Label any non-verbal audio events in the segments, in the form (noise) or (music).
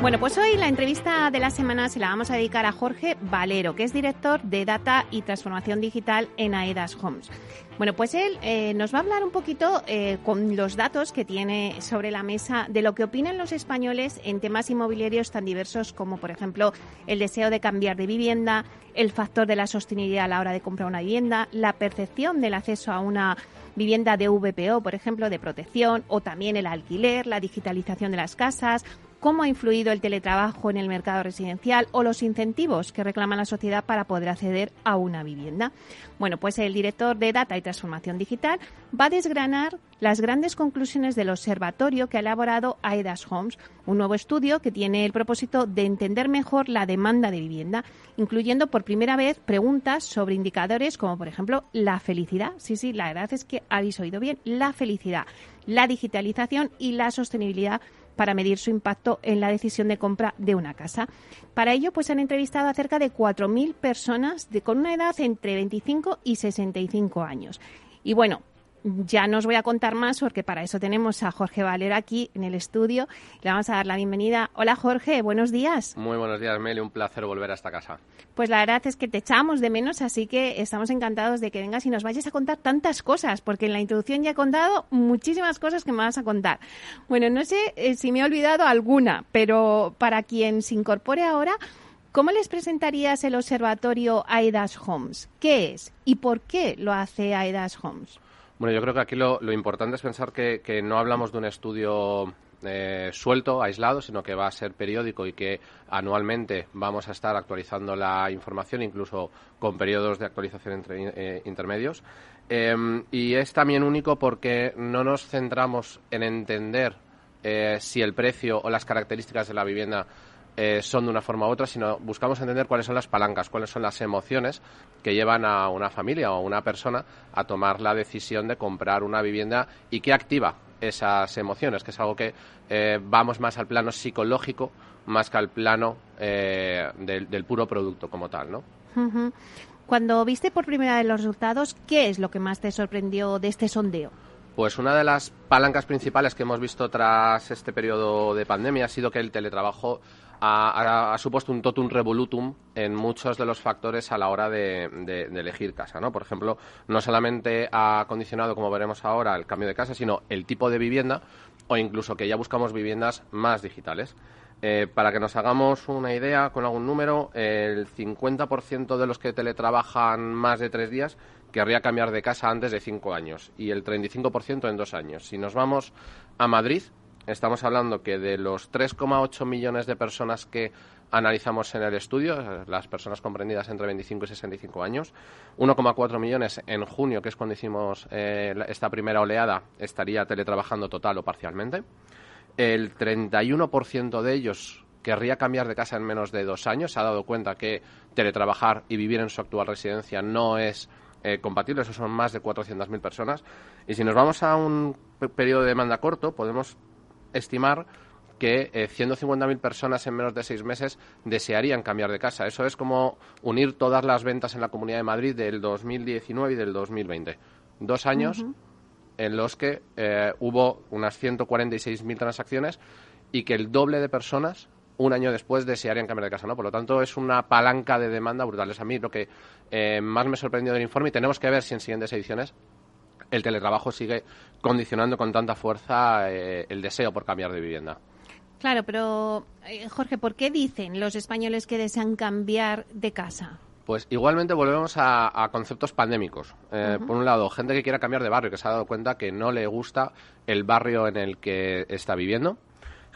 Bueno, pues hoy la entrevista de la semana se la vamos a dedicar a Jorge Valero, que es director de Data y Transformación Digital en AEDAS Homes. Bueno, pues él eh, nos va a hablar un poquito eh, con los datos que tiene sobre la mesa de lo que opinan los españoles en temas inmobiliarios tan diversos como, por ejemplo, el deseo de cambiar de vivienda, el factor de la sostenibilidad a la hora de comprar una vivienda, la percepción del acceso a una vivienda de VPO, por ejemplo, de protección, o también el alquiler, la digitalización de las casas, cómo ha influido el teletrabajo en el mercado residencial o los incentivos que reclama la sociedad para poder acceder a una vivienda. Bueno, pues el director de Data y Transformación Digital va a desgranar las grandes conclusiones del observatorio que ha elaborado AEDAS Homes, un nuevo estudio que tiene el propósito de entender mejor la demanda de vivienda, incluyendo por primera vez preguntas sobre indicadores como, por ejemplo, la felicidad. Sí, sí, la verdad es que habéis oído bien, la felicidad, la digitalización y la sostenibilidad para medir su impacto en la decisión de compra de una casa. Para ello, pues han entrevistado a cerca de 4.000 personas de, con una edad entre 25 y 65 años. Y bueno, ya no os voy a contar más porque para eso tenemos a Jorge Valero aquí en el estudio. Le vamos a dar la bienvenida. Hola Jorge, buenos días. Muy buenos días Meli, un placer volver a esta casa. Pues la verdad es que te echamos de menos, así que estamos encantados de que vengas y nos vayas a contar tantas cosas, porque en la introducción ya he contado muchísimas cosas que me vas a contar. Bueno, no sé eh, si me he olvidado alguna, pero para quien se incorpore ahora, ¿Cómo les presentarías el observatorio AIDAS Homes? ¿Qué es y por qué lo hace AIDAS Homes? Bueno, yo creo que aquí lo, importante es pensar que, no hablamos de un estudio eh, suelto, aislado, sino que va a ser periódico y que anualmente vamos a estar actualizando la información, incluso con periodos de actualización entre, eh, intermedios. Em, y es también único porque no nos centramos en entender eh, si el precio o las características de la vivienda eh, son de una forma u otra, sino buscamos entender cuáles son las palancas, cuáles son las emociones que llevan a una familia o a una persona a tomar la decisión de comprar una vivienda y qué activa esas emociones, que es algo que eh, vamos más al plano psicológico más que al plano eh, del, puro producto como tal, ¿no? Cuando viste por primera vez los resultados, ¿qué es lo que más te sorprendió de este sondeo? Pues una de las palancas principales que hemos visto tras este periodo de pandemia ha sido que el teletrabajo ha, supuesto un totum revolutum en muchos de los factores a la hora de, elegir casa. ¿no? Por ejemplo, no solamente ha condicionado, como veremos ahora, el cambio de casa, sino el tipo de vivienda o incluso que ya buscamos viviendas más digitales. Eh, para que nos hagamos una idea con algún número, el 50% de los que teletrabajan más de tres días querría cambiar de casa antes de cinco años y el 35% en dos años. Si nos vamos a Madrid, estamos hablando que de los 3,8 millones de personas que analizamos en el estudio, las personas comprendidas entre 25 y 65 años, 1,4 millones en junio, que es cuando hicimos eh, esta primera oleada, estaría teletrabajando total o parcialmente. El 31% de ellos querría cambiar de casa en menos de dos años. Se ha dado cuenta que teletrabajar y vivir en su actual residencia no es eh, compatible. Eso son más de 400.000 personas. Y si nos vamos a un periodo de demanda corto, podemos estimar que 150.000 eh, personas en menos de seis meses desearían cambiar de casa. Eso es como unir todas las ventas en la Comunidad de Madrid del 2019 y del 2020. Dos años en los que eh, hubo unas 146.000 transacciones y que el doble de personas un año después desearían cambiar de casa, ¿no? Por lo tanto, es una palanca de demanda brutal. Es a mí lo que eh, más me sorprendió del informe y tenemos que ver si en siguientes ediciones el teletrabajo sigue condicionando con tanta fuerza eh, el deseo por cambiar de vivienda. Claro, pero eh, Jorge, ¿por qué dicen los españoles que desean cambiar de casa? Pues igualmente volvemos a, conceptos pandémicos. Eh, por un lado, gente que quiera cambiar de barrio, que se ha dado cuenta que no le gusta el barrio en el que está viviendo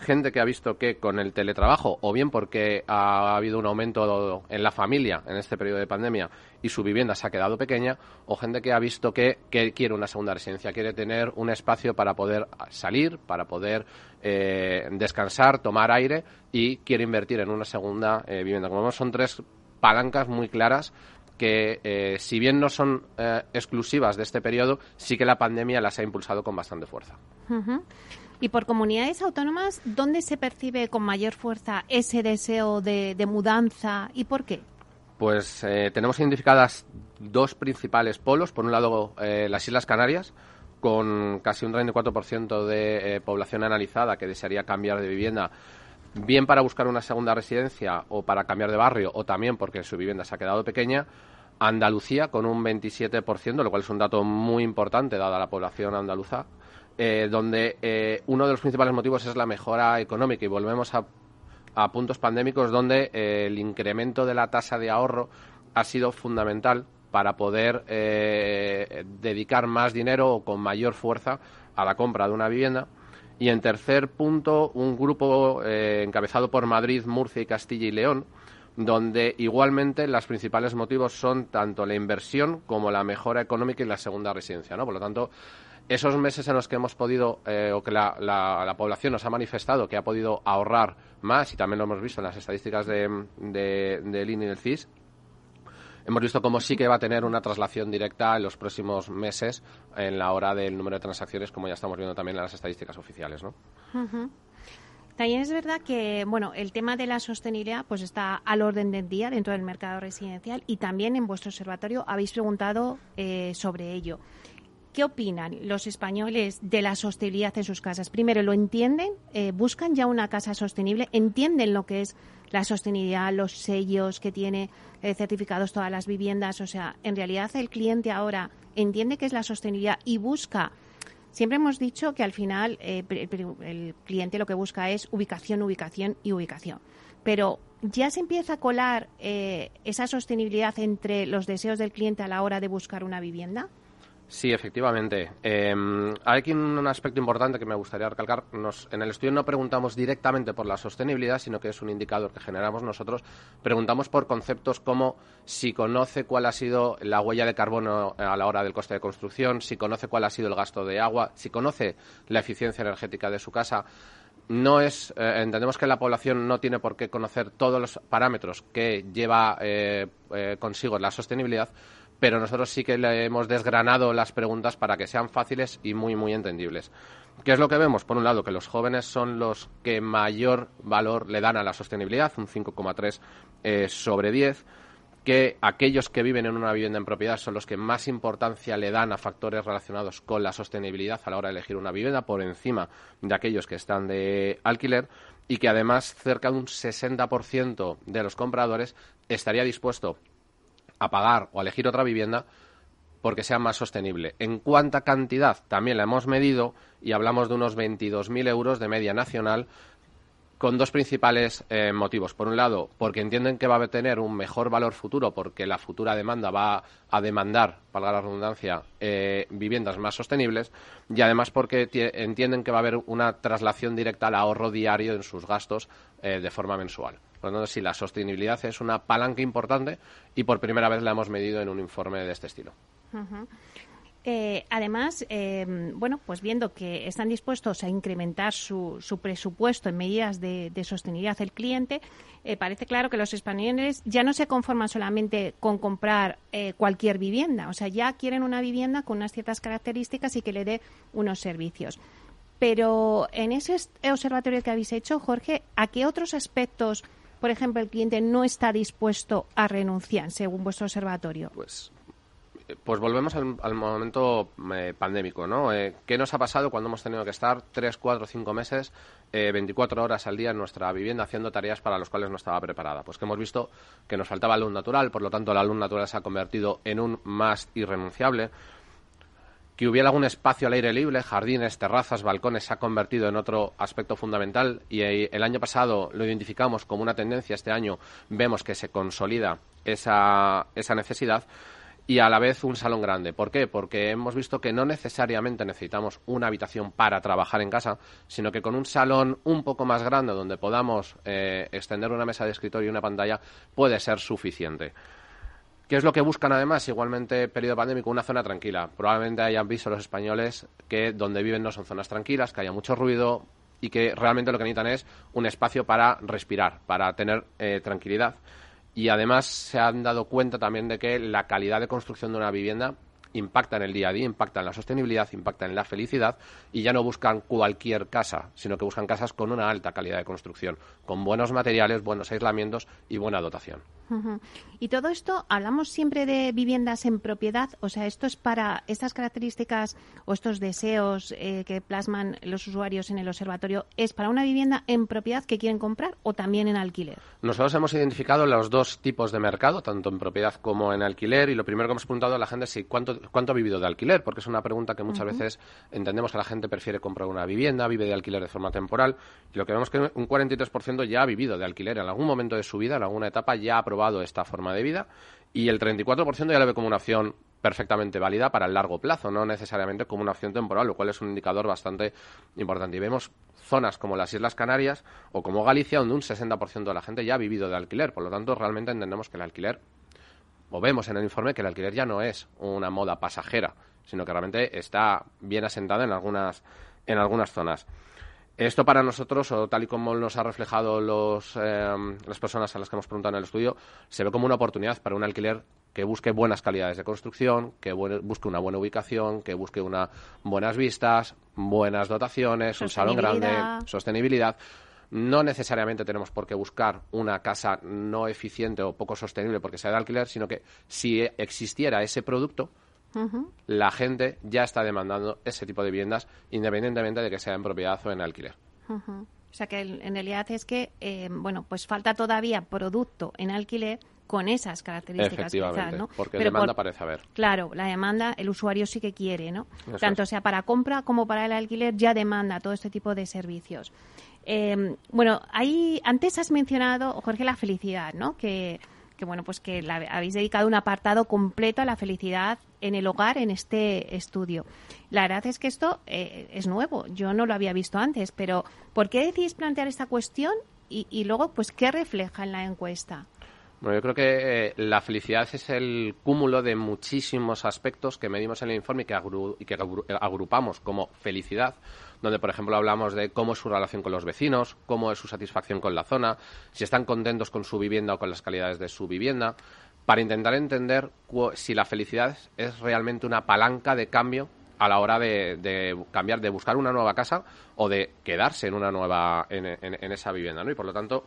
gente que ha visto que con el teletrabajo, o bien porque ha habido un aumento en la familia en este periodo de pandemia y su vivienda se ha quedado pequeña, o gente que ha visto que, quiere una segunda residencia, quiere tener un espacio para poder salir, para poder eh, descansar, tomar aire y quiere invertir en una segunda eh, vivienda. Como vemos, son tres palancas muy claras que, eh, si bien no son exclusivas de este periodo, sí que la pandemia las ha impulsado con bastante fuerza. Y por comunidades autónomas, ¿dónde se percibe con mayor fuerza ese deseo de, mudanza y por qué? Pues eh, tenemos identificadas dos principales polos. Por un lado, eh, las Islas Canarias, con casi un 34% de eh, población analizada que desearía cambiar de vivienda, bien para buscar una segunda residencia o para cambiar de barrio, o también porque su vivienda se ha quedado pequeña. Andalucía con un 27%, lo cual es un dato muy importante dada la población andaluza, eh, donde eh, uno de los principales motivos es la mejora económica y volvemos a, puntos pandémicos donde eh, el incremento de la tasa de ahorro ha sido fundamental para poder dedicar más dinero o con mayor fuerza a la compra de una vivienda. Y en tercer punto, un grupo encabezado por Madrid, Murcia y Castilla y León, donde igualmente los principales motivos son tanto la inversión como la mejora económica y la segunda residencia. ¿no? Por lo tanto, esos meses en los que hemos podido, eh, o que la, la, población nos ha manifestado que ha podido ahorrar más, y también lo hemos visto en las estadísticas de, de, del INE y del CIS, hemos visto cómo sí que va a tener una traslación directa en los próximos meses en la hora del número de transacciones, como ya estamos viendo también en las estadísticas oficiales. ¿no? También es verdad que bueno, el tema de la sostenibilidad pues está al orden del día dentro del mercado residencial y también en vuestro observatorio habéis preguntado eh, sobre ello. ¿Qué opinan los españoles de la sostenibilidad en sus casas? Primero, ¿lo entienden? Eh, ¿Buscan ya una casa sostenible? ¿Entienden lo que es la sostenibilidad, los sellos que tiene eh, certificados todas las viviendas? O sea, en realidad el cliente ahora entiende qué es la sostenibilidad y busca. Siempre hemos dicho que al final eh, el cliente lo que busca es ubicación, ubicación y ubicación. Pero ya se empieza a colar esa sostenibilidad entre los deseos del cliente a la hora de buscar una vivienda. Sí, efectivamente. Eh, hay aquí un aspecto importante que me gustaría recalcar. en el estudio no preguntamos directamente por la sostenibilidad, sino que es un indicador que generamos nosotros. Preguntamos por conceptos como si conoce cuál ha sido la huella de carbono a la hora del coste de construcción, si conoce cuál ha sido el gasto de agua, si conoce la eficiencia energética de su casa no es eh, entendemos que la población no tiene por qué conocer todos los parámetros que lleva eh, consigo la sostenibilidad pero nosotros sí que le hemos desgranado las preguntas para que sean fáciles y muy, muy entendibles. ¿Qué es lo que vemos? Por un lado, que los jóvenes son los que mayor valor le dan a la sostenibilidad, un 5,3 eh, sobre 10 que aquellos que viven en una vivienda en propiedad son los que más importancia le dan a factores relacionados con la sostenibilidad a la hora de elegir una vivienda por encima de aquellos que están de alquiler y que además cerca de un 60% de los compradores estaría dispuesto a pagar o a elegir otra vivienda porque sea más sostenible. En cuánta cantidad también la hemos medido y hablamos de unos 22.000 euros de media nacional con dos principales eh, motivos. Por un lado, porque entienden que va a tener un mejor valor futuro porque la futura demanda va a demandar, valga la redundancia, eh, viviendas más sostenibles y además porque entienden que va a haber una traslación directa al ahorro diario en sus gastos eh, de forma mensual. Por lo sí, la sostenibilidad es una palanca importante y por primera vez la hemos medido en un informe de este estilo. Eh, además, eh, bueno, pues viendo que están dispuestos a incrementar su, su presupuesto en medidas de, sostenibilidad del cliente, eh, parece claro que los españoles ya no se conforman solamente con comprar cualquier vivienda, o sea, ya quieren una vivienda con unas ciertas características y que le dé unos servicios. Pero en ese observatorio que habéis hecho, Jorge, ¿a qué otros aspectos por ejemplo, el cliente no está dispuesto a renunciar, según vuestro observatorio? Pues eh, pues volvemos al, momento eh, pandémico, ¿no? Eh, ¿Qué nos ha pasado cuando hemos tenido que estar tres, cuatro, cinco meses, 24 horas al día en nuestra vivienda haciendo tareas para las cuales no estaba preparada? Pues que hemos visto que nos faltaba luz natural, por lo tanto la luz natural se ha convertido en un más irrenunciable que hubiera algún espacio al aire libre, jardines, terrazas, balcones, se ha convertido en otro aspecto fundamental y el año pasado lo identificamos como una tendencia, este año vemos que se consolida esa, esa necesidad y a la vez un salón grande. ¿Por qué? Porque hemos visto que no necesariamente necesitamos una habitación para trabajar en casa, sino que con un salón un poco más grande donde podamos eh, extender una mesa de escritorio y una pantalla puede ser suficiente. ¿Qué es lo que buscan además? Igualmente, periodo pandémico, una zona tranquila. Probablemente hayan visto los españoles que donde viven no son zonas tranquilas, que haya mucho ruido y que realmente lo que necesitan es un espacio para respirar, para tener eh, tranquilidad. Y además se han dado cuenta también de que la calidad de construcción de una vivienda impacta en el día a día, impacta en la sostenibilidad, impacta en la felicidad y ya no buscan cualquier casa, sino que buscan casas con una alta calidad de construcción, con buenos materiales, buenos aislamientos y buena dotación. Y todo esto, hablamos siempre de viviendas en propiedad, o sea, esto es para estas características o estos deseos eh, que plasman los usuarios en el observatorio, ¿es para una vivienda en propiedad que quieren comprar o también en alquiler? Nosotros hemos identificado los dos tipos de mercado, tanto en propiedad como en alquiler, y lo primero que hemos preguntado a la gente es si cuánto, cuánto ha vivido de alquiler, porque es una pregunta que muchas veces entendemos que la gente prefiere comprar una vivienda, vive de alquiler de forma temporal, y lo que vemos es que un 43% ya ha vivido de alquiler en algún momento de su vida, en alguna etapa ya ha probado esta forma de vida, y el 34% ya lo ve como una opción perfectamente válida para el largo plazo, no necesariamente como una opción temporal, lo cual es un indicador bastante importante. Y vemos zonas como las Islas Canarias o como Galicia, donde un 60% de la gente ya ha vivido de alquiler. Por lo tanto, realmente entendemos que el alquiler o vemos en el informe que el alquiler ya no es una moda pasajera, sino que realmente está bien asentada en algunas, en algunas zonas. Esto para nosotros, o tal y como nos ha reflejado los, eh, las personas a las que hemos preguntado en el estudio, se ve como una oportunidad para un alquiler que busque buenas calidades de construcción, que busque una buena ubicación, que busque unas buenas vistas, buenas dotaciones, un salón grande, sostenibilidad. No necesariamente tenemos por qué buscar una casa no eficiente o poco sostenible porque sea de alquiler, sino que si existiera ese producto, la gente ya está demandando ese tipo de viviendas independientemente de que sea en propiedad o en alquiler. O sea que en realidad es que, eh, bueno, pues falta todavía producto en alquiler con esas características quizás, ¿no? Porque demanda parece haber. Claro, la demanda el usuario sí que quiere, ¿no? Tanto sea para compra como para el alquiler ya demanda todo este tipo de servicios. Eh, bueno, ahí antes has mencionado, Jorge, la felicidad, ¿no? Que, bueno, pues que habéis dedicado un apartado completo a la felicidad en el hogar en este estudio. La verdad es que esto eh, es nuevo, yo no lo había visto antes, pero ¿por qué decís plantear esta cuestión y, y luego, pues, qué refleja en la encuesta? Bueno, yo creo que eh, la felicidad es el cúmulo de muchísimos aspectos que medimos en el informe y que, y que agrupamos como felicidad, donde, por ejemplo, hablamos de cómo es su relación con los vecinos, cómo es su satisfacción con la zona, si están contentos con su vivienda o con las calidades de su vivienda, para intentar entender si la felicidad es realmente una palanca de cambio a la hora de, cambiar, de buscar una nueva casa o de quedarse en una nueva, en, en esa vivienda, ¿no? Y por lo tanto,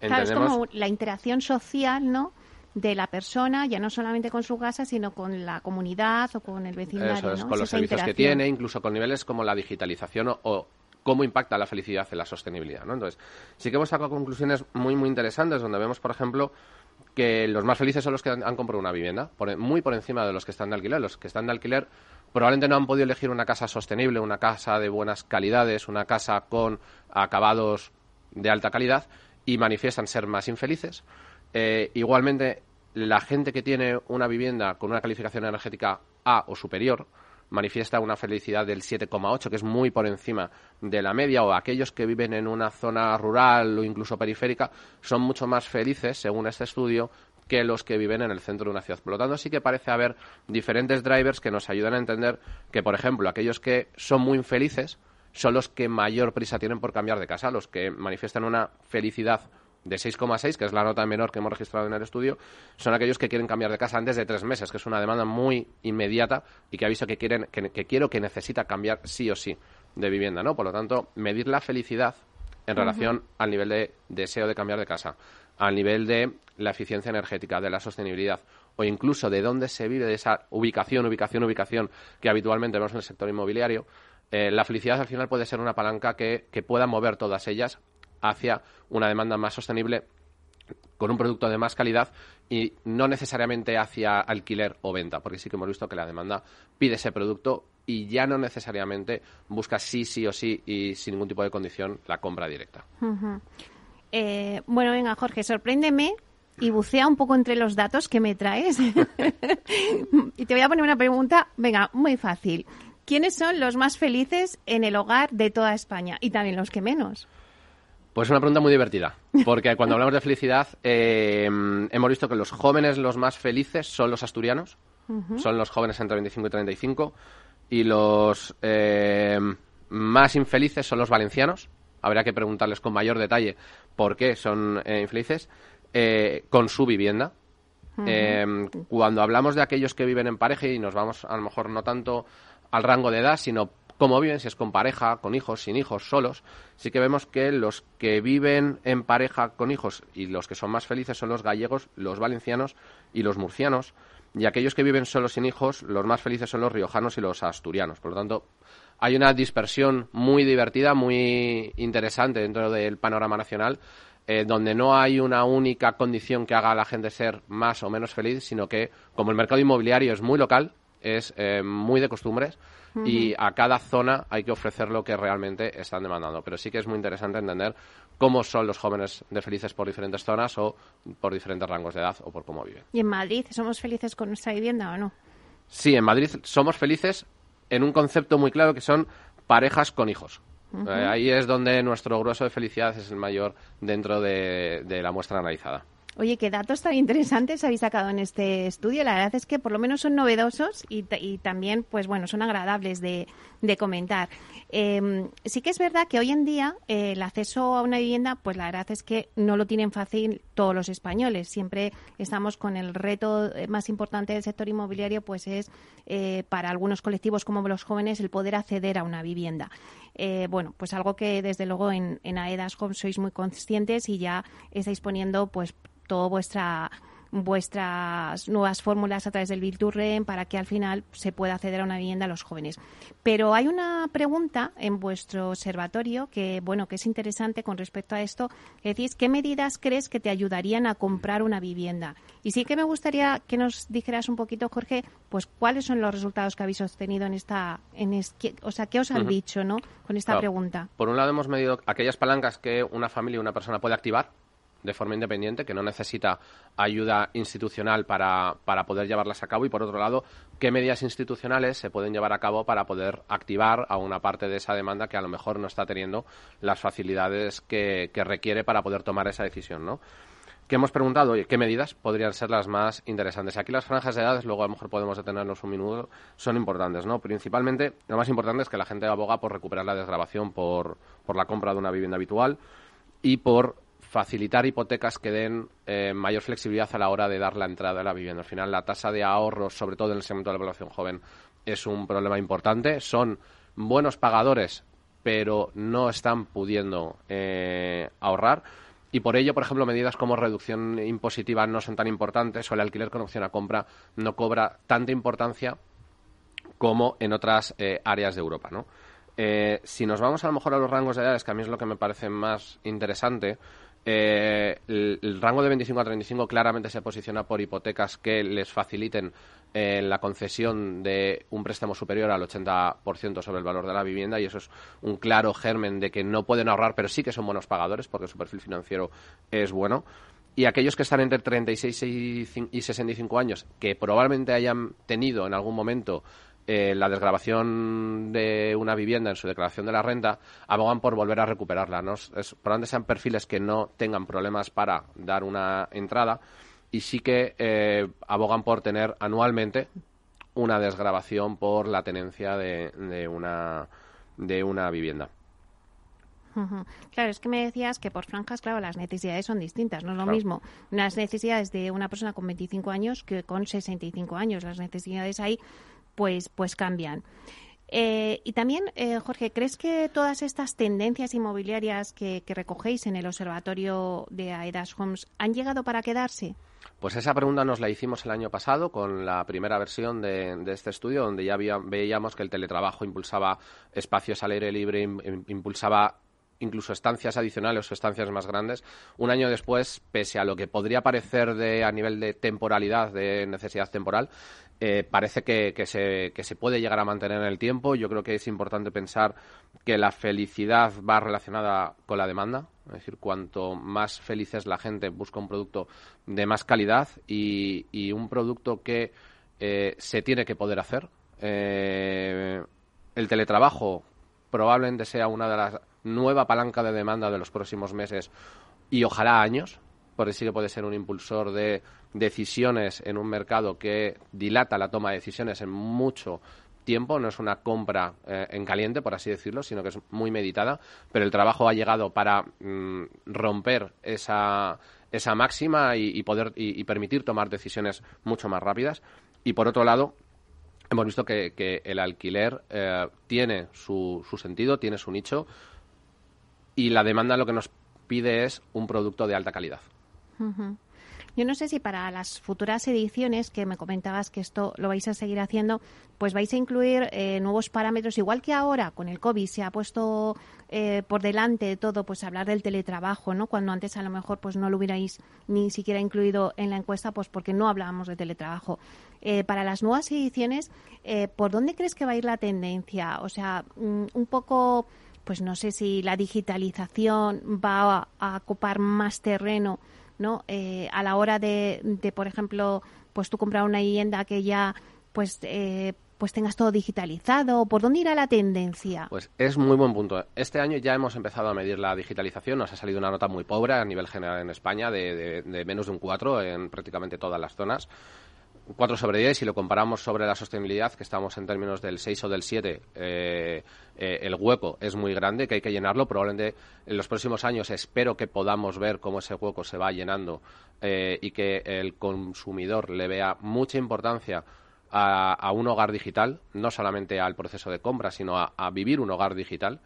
es como la interacción social, ¿no? de la persona, ya no solamente con su casa, sino con la comunidad o con el vecindario. Eso con los servicios que tiene, incluso con niveles como la digitalización o, cómo impacta la felicidad en la sostenibilidad. ¿no? Entonces, sí que hemos sacado conclusiones muy, muy interesantes, donde vemos, por ejemplo, que los más felices son los que han, comprado una vivienda, muy por encima de los que están de alquiler. Los que están de alquiler probablemente no han podido elegir una casa sostenible, una casa de buenas calidades, una casa con acabados de alta calidad, y manifiestan ser más infelices. Eh, igualmente, la gente que tiene una vivienda con una calificación energética A o superior manifiesta una felicidad del 7,8, que es muy por encima de la media, o aquellos que viven en una zona rural o incluso periférica son mucho más felices, según este estudio, que los que viven en el centro de una ciudad. Por lo tanto, sí que parece haber diferentes drivers que nos ayudan a entender que, por ejemplo, aquellos que son muy infelices son los que mayor prisa tienen por cambiar de casa, los que manifiestan una felicidad de 6,6, que es la nota menor que hemos registrado en el estudio, son aquellos que quieren cambiar de casa antes de tres meses, que es una demanda muy inmediata y que ha visto que quieren, que, que quiero, que necesita cambiar sí o sí de vivienda, ¿no? Por lo tanto, medir la felicidad en relación al nivel de deseo de cambiar de casa, al nivel de la eficiencia energética, de la sostenibilidad o incluso de dónde se vive, de esa ubicación, ubicación, ubicación que habitualmente vemos en el sector inmobiliario, eh, la felicidad al final puede ser una palanca que, pueda mover todas ellas hacia una demanda más sostenible con un producto de más calidad y no necesariamente hacia alquiler o venta, porque sí que hemos visto que la demanda pide ese producto y ya no necesariamente busca sí, sí o sí y sin ningún tipo de condición la compra directa. Eh, bueno, venga, Jorge, sorpréndeme y bucea un poco entre los datos que me traes. (laughs) y te voy a poner una pregunta, venga, muy fácil. ¿Quiénes son los más felices en el hogar de toda España y también los que menos? Pues una pregunta muy divertida, porque cuando hablamos de felicidad eh, hemos visto que los jóvenes los más felices son los asturianos, son los jóvenes entre 25 y 35, y los eh, más infelices son los valencianos. Habría que preguntarles con mayor detalle por qué son eh, infelices con su vivienda. Em, cuando hablamos de aquellos que viven en pareja y nos vamos a lo mejor no tanto al rango de edad, sino cómo viven, si es con pareja, con hijos, sin hijos, solos, sí que vemos que los que viven en pareja con hijos y los que son más felices son los gallegos, los valencianos y los murcianos, y aquellos que viven solos sin hijos, los más felices son los riojanos y los asturianos. Por lo tanto, hay una dispersión muy divertida, muy interesante dentro del panorama nacional, eh, donde no hay una única condición que haga a la gente ser más o menos feliz, sino que como el mercado inmobiliario es muy local, es eh, muy de costumbres y a cada zona hay que ofrecer lo que realmente están demandando. Pero sí que es muy interesante entender cómo son los jóvenes de felices por diferentes zonas o por diferentes rangos de edad o por cómo viven. ¿Y en Madrid somos felices con nuestra vivienda o no? Sí, en Madrid somos felices en un concepto muy claro que son parejas con hijos. Eh, ahí es donde nuestro grueso de felicidad es el mayor dentro de la muestra analizada. Oye, qué datos tan interesantes habéis sacado en este estudio. La verdad es que por lo menos son novedosos y, también, pues bueno, son agradables de, comentar. Em, sí que es verdad que hoy en día eh, el acceso a una vivienda, pues la verdad es que no lo tienen fácil todos los españoles. Siempre estamos con el reto eh, más importante del sector inmobiliario, pues es eh, para algunos colectivos como los jóvenes el poder acceder a una vivienda. Bueno, pues algo que desde luego en, en AEDAS sois muy conscientes y ya estáis poniendo pues toda vuestra vuestras nuevas fórmulas a través del Virturren para que al final se pueda acceder a una vivienda a los jóvenes. Pero hay una pregunta en vuestro observatorio que, bueno, que es interesante con respecto a esto. decís, ¿qué medidas crees que te ayudarían a comprar una vivienda? Y sí que me gustaría que nos dijeras un poquito, Jorge, pues cuáles son los resultados que habéis obtenido en esta, en o sea, ¿qué os han dicho, no? Con esta pregunta. Por un lado hemos medido aquellas palancas que una familia, una persona puede activar de forma independiente, que no necesita ayuda institucional para, para, poder llevarlas a cabo y, por otro lado, qué medidas institucionales se pueden llevar a cabo para poder activar a una parte de esa demanda que a lo mejor no está teniendo las facilidades que, que requiere para poder tomar esa decisión, ¿no? que hemos preguntado, oye, ¿qué medidas podrían ser las más interesantes? Aquí las franjas de edades, luego a lo mejor podemos detenernos un minuto, son importantes, ¿no? Principalmente, lo más importante es que la gente aboga por recuperar la desgrabación por, por la compra de una vivienda habitual y por facilitar hipotecas que den eh, mayor flexibilidad a la hora de dar la entrada a la vivienda. Al final, la tasa de ahorro, sobre todo en el segmento de la población joven, es un problema importante. Son buenos pagadores, pero no están pudiendo eh, ahorrar. Y por ello, por ejemplo, medidas como reducción impositiva no son tan importantes o el alquiler con opción a compra no cobra tanta importancia como en otras eh, áreas de Europa, ¿no? si nos vamos a lo mejor a los rangos de edades, que a mí es lo que me parece más interesante, eh, el, rango de 25 a 35 claramente se posiciona por hipotecas que les faciliten eh, la concesión de un préstamo superior al 80% sobre el valor de la vivienda y eso es un claro germen de que no pueden ahorrar, pero sí que son buenos pagadores porque su perfil financiero es bueno. Y aquellos que están entre 36 y 65 años, que probablemente hayan tenido en algún momento eh, la desgrabación de una vivienda en su declaración de la renta, abogan por volver a recuperarla. ¿no? Es, probablemente sean perfiles que no tengan problemas para dar una entrada y sí que eh, abogan por tener anualmente una desgrabación por la tenencia de, de, una, de una vivienda. Claro, es que me decías que por franjas, claro, las necesidades son distintas, no es lo mismo las necesidades de una persona con 25 años que con 65 años. Las necesidades ahí pues, pues cambian. Eh, y también, eh, Jorge, ¿crees que todas estas tendencias inmobiliarias que, recogéis en el observatorio de AEDAS Homes han llegado para quedarse? Pues esa pregunta nos la hicimos el año pasado con la primera versión de, este estudio, donde ya veíamos que el teletrabajo impulsaba espacios al aire libre, impulsaba incluso estancias adicionales o estancias más grandes. Un año después, pese a lo que podría parecer de, a nivel de temporalidad, de necesidad temporal, eh, parece que, se, que se puede llegar a mantener en el tiempo. Yo creo que es importante pensar que la felicidad va relacionada con la demanda. Es decir, cuanto más feliz es la gente, busca un producto de más calidad y, un producto que eh, se tiene que poder hacer. Eh, el teletrabajo probablemente sea una de las nueva palanca de demanda de los próximos meses y ojalá años, porque sí que puede ser un impulsor de decisiones en un mercado que dilata la toma de decisiones en mucho tiempo, no es una compra eh, en caliente, por así decirlo, sino que es muy meditada, pero el trabajo ha llegado para mm, romper esa, esa máxima y, poder y, permitir tomar decisiones mucho más rápidas. Y por otro lado, hemos visto que, el alquiler eh, tiene su, su, sentido, tiene su nicho y la demanda lo que nos pide es un producto de alta calidad. Yo no sé si para las futuras ediciones, que me comentabas que esto lo vais a seguir haciendo, pues vais a incluir eh, nuevos parámetros, igual que ahora con el COVID se ha puesto eh, por delante de todo, pues hablar del teletrabajo, ¿no? Cuando antes a lo mejor pues no lo hubierais ni siquiera incluido en la encuesta, pues porque no hablábamos de teletrabajo. Eh, para las nuevas ediciones, ¿por dónde crees que va a ir la tendencia? O sea, mm, un poco pues no sé si la digitalización va a, ocupar más terreno ¿no? Eh, a la hora de, por ejemplo, pues tú comprar una vivienda que ya, pues, eh, pues tengas todo digitalizado? ¿Por dónde irá la tendencia? Pues es muy buen punto. Este año ya hemos empezado a medir la digitalización. Nos ha salido una nota muy pobre a nivel general en España, de, de menos de un 4 en prácticamente todas las zonas. 4 sobre 10, si lo comparamos sobre la sostenibilidad, que estamos en términos del 6 o del 7, eh, eh, el hueco es muy grande, que hay que llenarlo. Probablemente en los próximos años espero que podamos ver cómo ese hueco se va llenando eh, y que el consumidor le vea mucha importancia a, un hogar digital, no solamente al proceso de compra, sino a, vivir un hogar digital,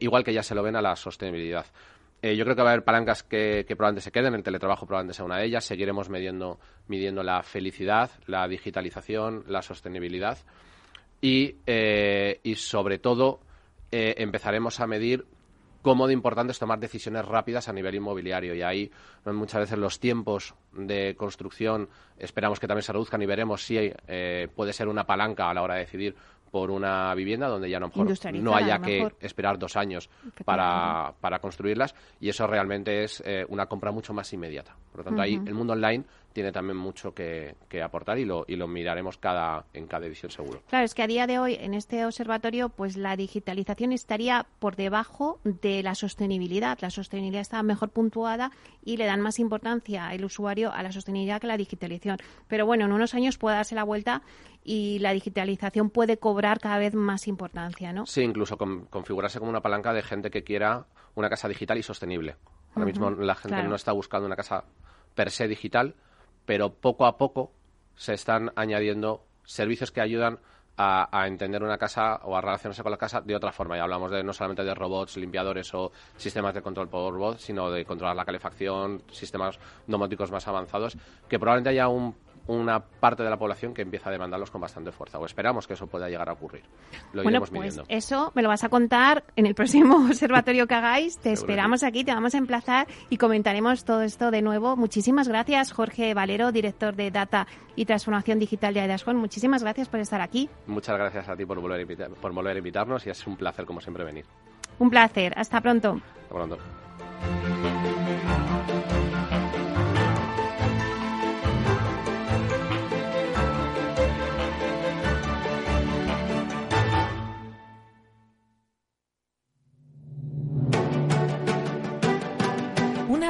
igual que ya se lo ven a la sostenibilidad. Eh, yo creo que va a haber palancas que, probablemente se queden, el teletrabajo probablemente sea una de ellas. Seguiremos midiendo, midiendo la felicidad, la digitalización, la sostenibilidad y, eh, y sobre todo, eh, empezaremos a medir cómo de importante es tomar decisiones rápidas a nivel inmobiliario. Y ahí muchas veces los tiempos de construcción esperamos que también se reduzcan y veremos si puede ser una palanca a la hora de decidir por una vivienda donde ya no, no haya que esperar dos años para, para, construirlas y eso realmente es eh, una compra mucho más inmediata. Por lo tanto, ahí el mundo online tiene también mucho que, aportar y lo, y lo miraremos cada, en cada edición seguro. Claro, es que a día de hoy en este observatorio pues la digitalización estaría por debajo de la sostenibilidad. La sostenibilidad está mejor puntuada y le dan más importancia el usuario a la sostenibilidad que a la digitalización. Pero bueno, en unos años puede darse la vuelta y la digitalización puede cobrar cada vez más importancia, ¿no? Sí, incluso configurarse como una palanca de gente que quiera una casa digital y sostenible. Ahora mismo la gente no está buscando una casa per se digital, pero poco a poco se están añadiendo servicios que ayudan a, entender una casa o a relacionarse con la casa de otra forma. Y hablamos de no solamente de robots, limpiadores o sistemas de control por robot, sino de controlar la calefacción, sistemas domóticos más avanzados, que probablemente haya un una parte de la población que empieza a demandarlos con bastante fuerza, o esperamos que eso pueda llegar a ocurrir. Lo bueno, pues eso me lo vas a contar en el próximo (laughs) observatorio que hagáis. Te esperamos aquí, te vamos a emplazar y comentaremos todo esto de nuevo. Muchísimas gracias, Jorge Valero, director de Data y Transformación Digital de Aidascon. Muchísimas gracias por estar aquí. Muchas gracias a ti por volver a, por volver a invitarnos y es un placer, como siempre, venir. Un placer. Hasta pronto. Hasta pronto.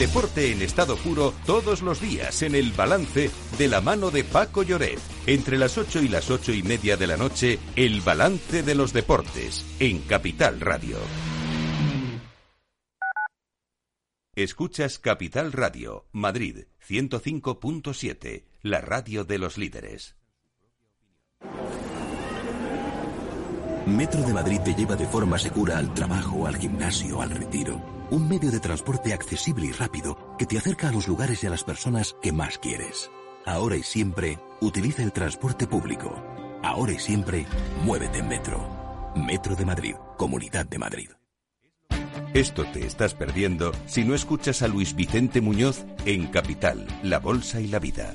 Deporte en estado puro todos los días en el balance de la mano de Paco Lloret. Entre las 8 y las ocho y media de la noche, el balance de los deportes en Capital Radio. Escuchas Capital Radio, Madrid 105.7, la radio de los líderes. Metro de Madrid te lleva de forma segura al trabajo, al gimnasio, al retiro un medio de transporte accesible y rápido que te acerca a los lugares y a las personas que más quieres. Ahora y siempre, utiliza el transporte público. Ahora y siempre, muévete en Metro. Metro de Madrid, Comunidad de Madrid. Esto te estás perdiendo si no escuchas a Luis Vicente Muñoz en Capital, La Bolsa y la Vida.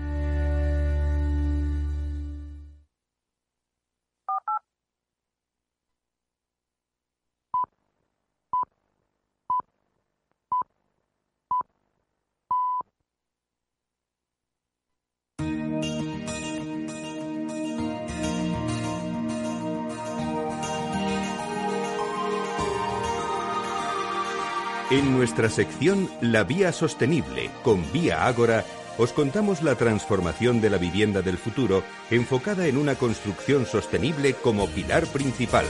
En nuestra sección La Vía Sostenible con Vía Ágora, os contamos la transformación de la vivienda del futuro enfocada en una construcción sostenible como pilar principal.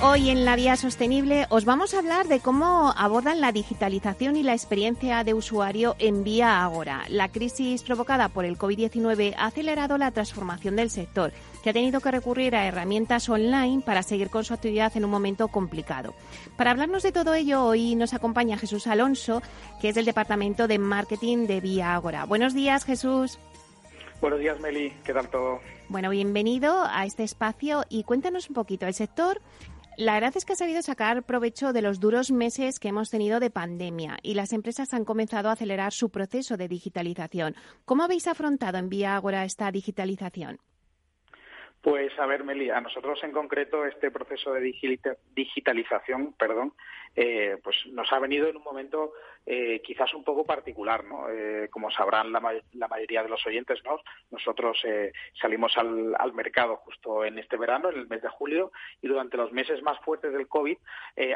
Hoy en la Vía Sostenible os vamos a hablar de cómo abordan la digitalización y la experiencia de usuario en Vía Ágora. La crisis provocada por el COVID-19 ha acelerado la transformación del sector que ha tenido que recurrir a herramientas online para seguir con su actividad en un momento complicado. Para hablarnos de todo ello, hoy nos acompaña Jesús Alonso, que es del Departamento de Marketing de Vía Agora. Buenos días, Jesús. Buenos días, Meli. ¿Qué tal todo? Bueno, bienvenido a este espacio y cuéntanos un poquito. El sector la verdad es que ha sabido sacar provecho de los duros meses que hemos tenido de pandemia y las empresas han comenzado a acelerar su proceso de digitalización. ¿Cómo habéis afrontado en Vía Agora esta digitalización? Pues a ver, Meli, a nosotros en concreto este proceso de digitalización, perdón, eh, pues nos ha venido en un momento eh, quizás un poco particular, ¿no? Eh, como sabrán la, mayoría de los oyentes, ¿no? Nosotros salimos al, al, mercado justo en este verano, en el mes de julio, y durante los meses más fuertes del COVID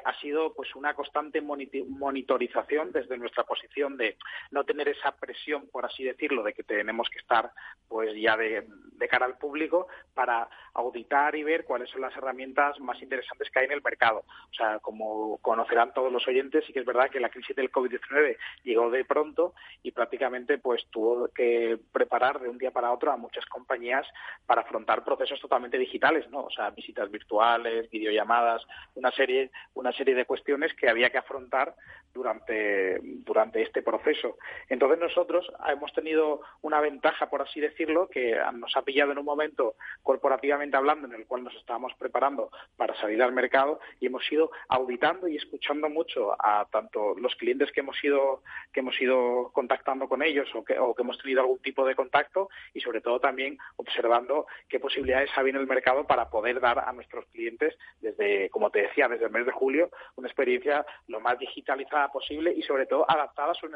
ha sido pues una constante monitorización desde nuestra posición de no tener esa presión, por así decirlo, de que tenemos que estar pues ya de, de cara al público para auditar y ver cuáles son las herramientas más interesantes que hay en el mercado. O sea, como conocerán todos los oyentes, sí que es verdad que la crisis del COVID-19 llegó de pronto y prácticamente pues tuvo que preparar de un día para otro a muchas compañías para afrontar procesos totalmente digitales, ¿no? O sea, visitas virtuales, videollamadas, una serie, una serie de cuestiones que había que afrontar durante, durante este proceso. Entonces nosotros hemos tenido una ventaja, por así decirlo, que nos ha pillado en un momento corporativamente hablando, en el cual nos estábamos preparando para salir al mercado y hemos ido auditando y escuchando mucho a tanto los clientes que hemos ido que hemos ido contactando con ellos o que, o que hemos tenido algún tipo de contacto y sobre todo también observando qué posibilidades había en el mercado para poder dar a nuestros clientes desde, como te decía, desde el mes de julio, una experiencia lo más digitalizada posible y sobre todo adaptada a sus